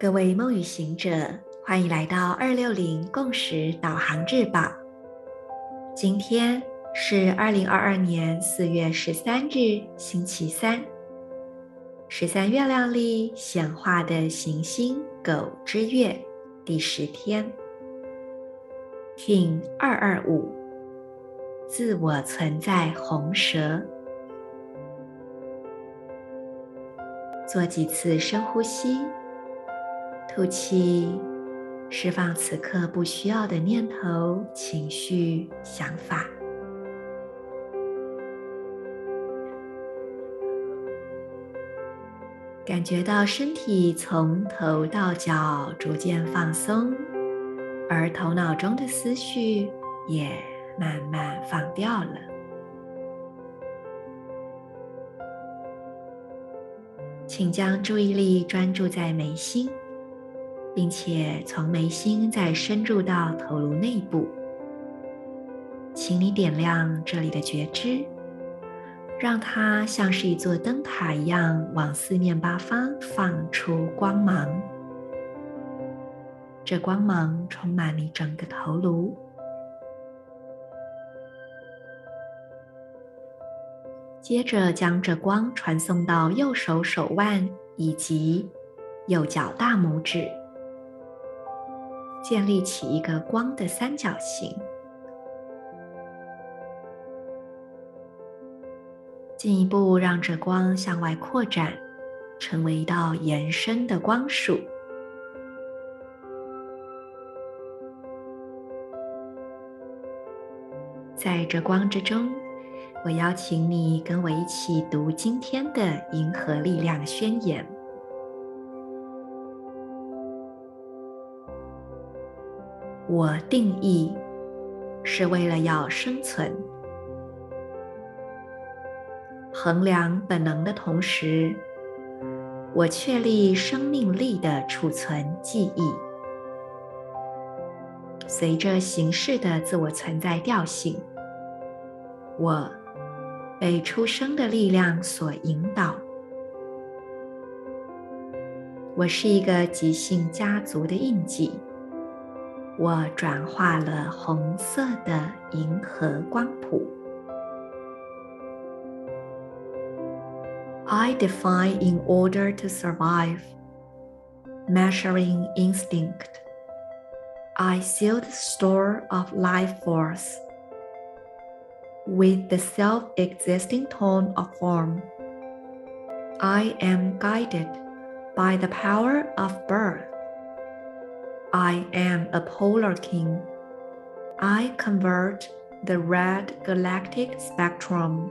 各位梦与行者，欢迎来到二六零共识导航日报。今天是二零二二年四月十三日，星期三。十三月亮历显化的行星狗之月第十天，Kin 二二五，自我存在红蛇。做几次深呼吸。吐气，释放此刻不需要的念头、情绪、想法。感觉到身体从头到脚逐渐放松，而头脑中的思绪也慢慢放掉了。请将注意力专注在眉心。并且从眉心再深入到头颅内部，请你点亮这里的觉知，让它像是一座灯塔一样往四面八方放出光芒。这光芒充满你整个头颅。接着将这光传送到右手手腕以及右脚大拇指。建立起一个光的三角形，进一步让这光向外扩展，成为一道延伸的光束。在这光之中，我邀请你跟我一起读今天的银河力量宣言。我定义是为了要生存，衡量本能的同时，我确立生命力的储存记忆。随着形式的自我存在调性，我被出生的力量所引导。我是一个极性家族的印记。我转化了红色的银河光谱。I define in order to survive, measuring instinct. I seal the store of life force with the self-existing tone of form. I am guided by the power of birth. I am a polar king. I convert the red galactic spectrum.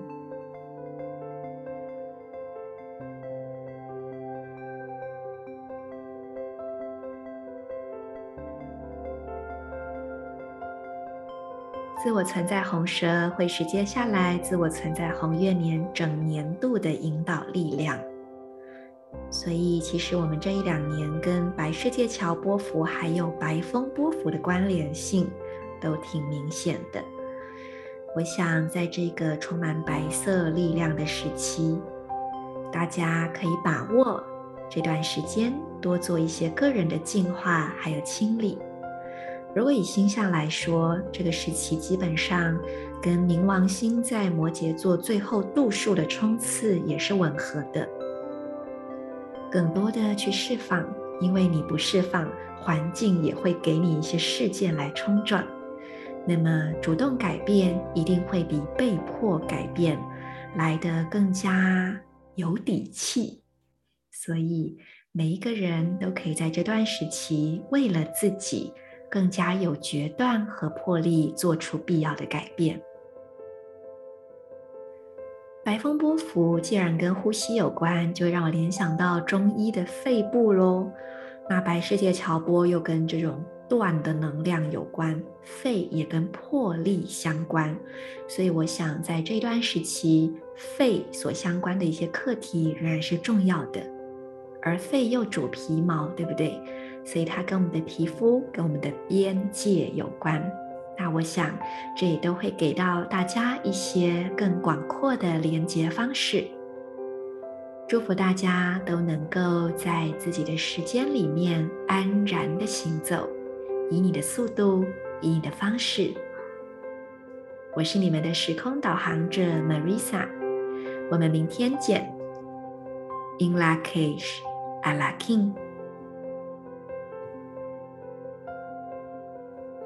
自我存在红蛇会是接下来自我存在红月年整年度的引导力量。所以，其实我们这一两年跟白世界桥波幅还有白风波幅的关联性都挺明显的。我想，在这个充满白色力量的时期，大家可以把握这段时间，多做一些个人的净化还有清理。如果以星象来说，这个时期基本上跟冥王星在摩羯座最后度数的冲刺也是吻合的。更多的去释放，因为你不释放，环境也会给你一些事件来冲撞。那么，主动改变一定会比被迫改变来得更加有底气。所以，每一个人都可以在这段时期，为了自己更加有决断和魄力，做出必要的改变。白风波符既然跟呼吸有关，就让我联想到中医的肺部喽。那白世界桥波又跟这种断的能量有关，肺也跟魄力相关。所以我想在这段时期，肺所相关的一些课题仍然是重要的。而肺又主皮毛，对不对？所以它跟我们的皮肤、跟我们的边界有关。那我想，这也都会给到大家一些更广阔的连接方式。祝福大家都能够在自己的时间里面安然的行走，以你的速度，以你的方式。我是你们的时空导航者 Marisa，我们明天见。In Lak'ech, Ala K'in